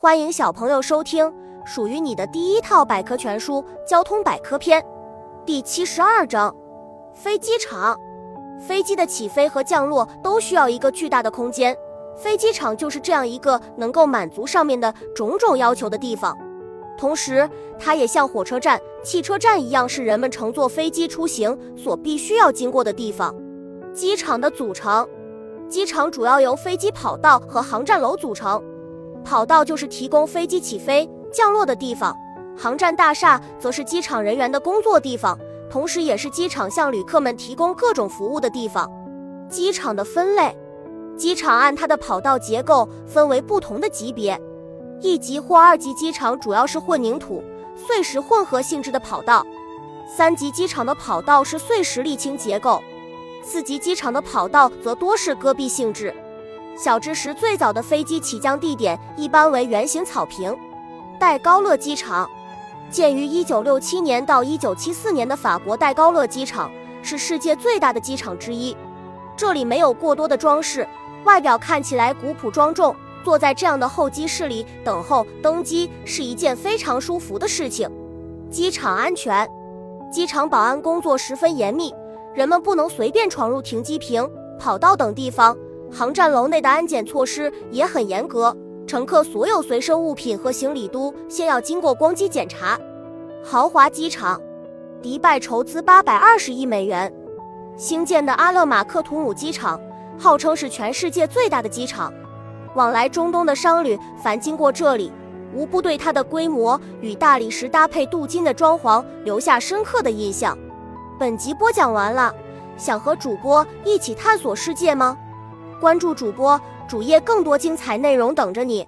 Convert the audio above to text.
欢迎小朋友收听属于你的第一套百科全书《交通百科篇》第七十二章：飞机场。飞机的起飞和降落都需要一个巨大的空间，飞机场就是这样一个能够满足上面的种种要求的地方。同时，它也像火车站、汽车站一样，是人们乘坐飞机出行所必须要经过的地方。机场的组成：机场主要由飞机跑道和航站楼组成。跑道就是提供飞机起飞、降落的地方，航站大厦则是机场人员的工作地方，同时也是机场向旅客们提供各种服务的地方。机场的分类，机场按它的跑道结构分为不同的级别，一级或二级机场主要是混凝土、碎石混合性质的跑道，三级机场的跑道是碎石沥青结构，四级机场的跑道则多是戈壁性质。小知识：最早的飞机起降地点一般为圆形草坪。戴高乐机场建于1967年到1974年的法国戴高乐机场是世界最大的机场之一。这里没有过多的装饰，外表看起来古朴庄重。坐在这样的候机室里等候登机是一件非常舒服的事情。机场安全，机场保安工作十分严密，人们不能随便闯入停机坪、跑道等地方。航站楼内的安检措施也很严格，乘客所有随身物品和行李都先要经过光机检查。豪华机场，迪拜筹资八百二十亿美元兴建的阿勒马克图姆机场，号称是全世界最大的机场，往来中东的商旅凡经过这里，无不对它的规模与大理石搭配镀金的装潢留下深刻的印象。本集播讲完了，想和主播一起探索世界吗？关注主播主页，更多精彩内容等着你。